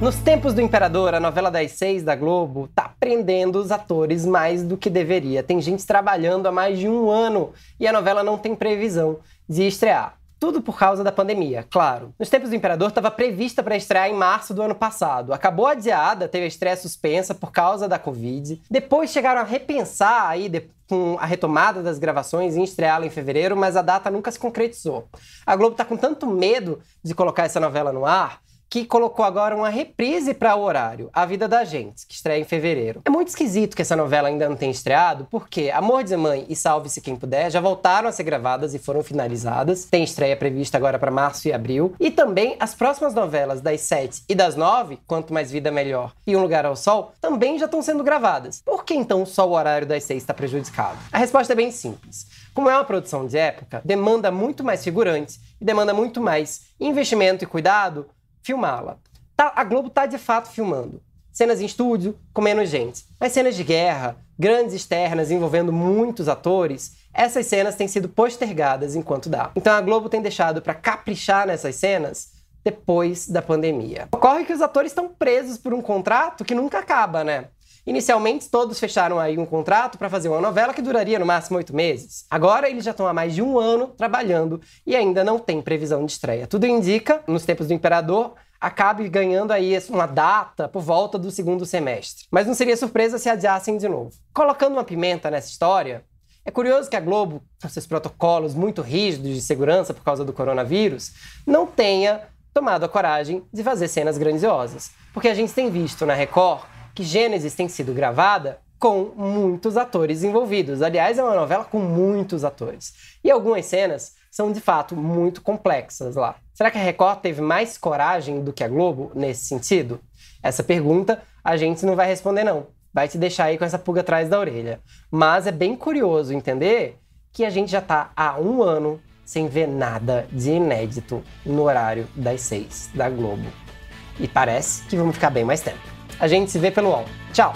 Nos tempos do Imperador, a novela das seis da Globo tá prendendo os atores mais do que deveria. Tem gente trabalhando há mais de um ano e a novela não tem previsão de estrear. Tudo por causa da pandemia, claro. Nos tempos do Imperador estava prevista para estrear em março do ano passado. Acabou adiada, teve a estreia suspensa por causa da Covid. Depois chegaram a repensar aí de, com a retomada das gravações em estreá-la em fevereiro, mas a data nunca se concretizou. A Globo está com tanto medo de colocar essa novela no ar que colocou agora uma reprise para o horário, A Vida da Gente, que estreia em fevereiro. É muito esquisito que essa novela ainda não tenha estreado, porque Amor de Mãe e Salve-se Quem Puder já voltaram a ser gravadas e foram finalizadas. Tem estreia prevista agora para março e abril. E também as próximas novelas das 7 e das 9, Quanto Mais Vida Melhor e Um Lugar ao Sol, também já estão sendo gravadas. Por que então só o horário das 6 está prejudicado? A resposta é bem simples. Como é uma produção de época, demanda muito mais figurantes e demanda muito mais investimento e cuidado filmá-la. Tá, a Globo tá de fato filmando. Cenas em estúdio, com menos gente. Mas cenas de guerra, grandes externas envolvendo muitos atores, essas cenas têm sido postergadas enquanto dá. Então a Globo tem deixado para caprichar nessas cenas depois da pandemia. Ocorre que os atores estão presos por um contrato que nunca acaba, né? Inicialmente, todos fecharam aí um contrato para fazer uma novela que duraria no máximo oito meses. Agora, eles já estão há mais de um ano trabalhando e ainda não tem previsão de estreia. Tudo indica, nos tempos do Imperador, acabe ganhando aí uma data por volta do segundo semestre. Mas não seria surpresa se adiassem de novo. Colocando uma pimenta nessa história, é curioso que a Globo, com seus protocolos muito rígidos de segurança por causa do coronavírus, não tenha tomado a coragem de fazer cenas grandiosas. Porque a gente tem visto na Record que Gênesis tem sido gravada com muitos atores envolvidos. Aliás, é uma novela com muitos atores. E algumas cenas são de fato muito complexas lá. Será que a Record teve mais coragem do que a Globo nesse sentido? Essa pergunta a gente não vai responder, não. Vai te deixar aí com essa pulga atrás da orelha. Mas é bem curioso entender que a gente já está há um ano sem ver nada de inédito no horário das seis da Globo. E parece que vamos ficar bem mais tempo. A gente se vê pelo UOL. Tchau!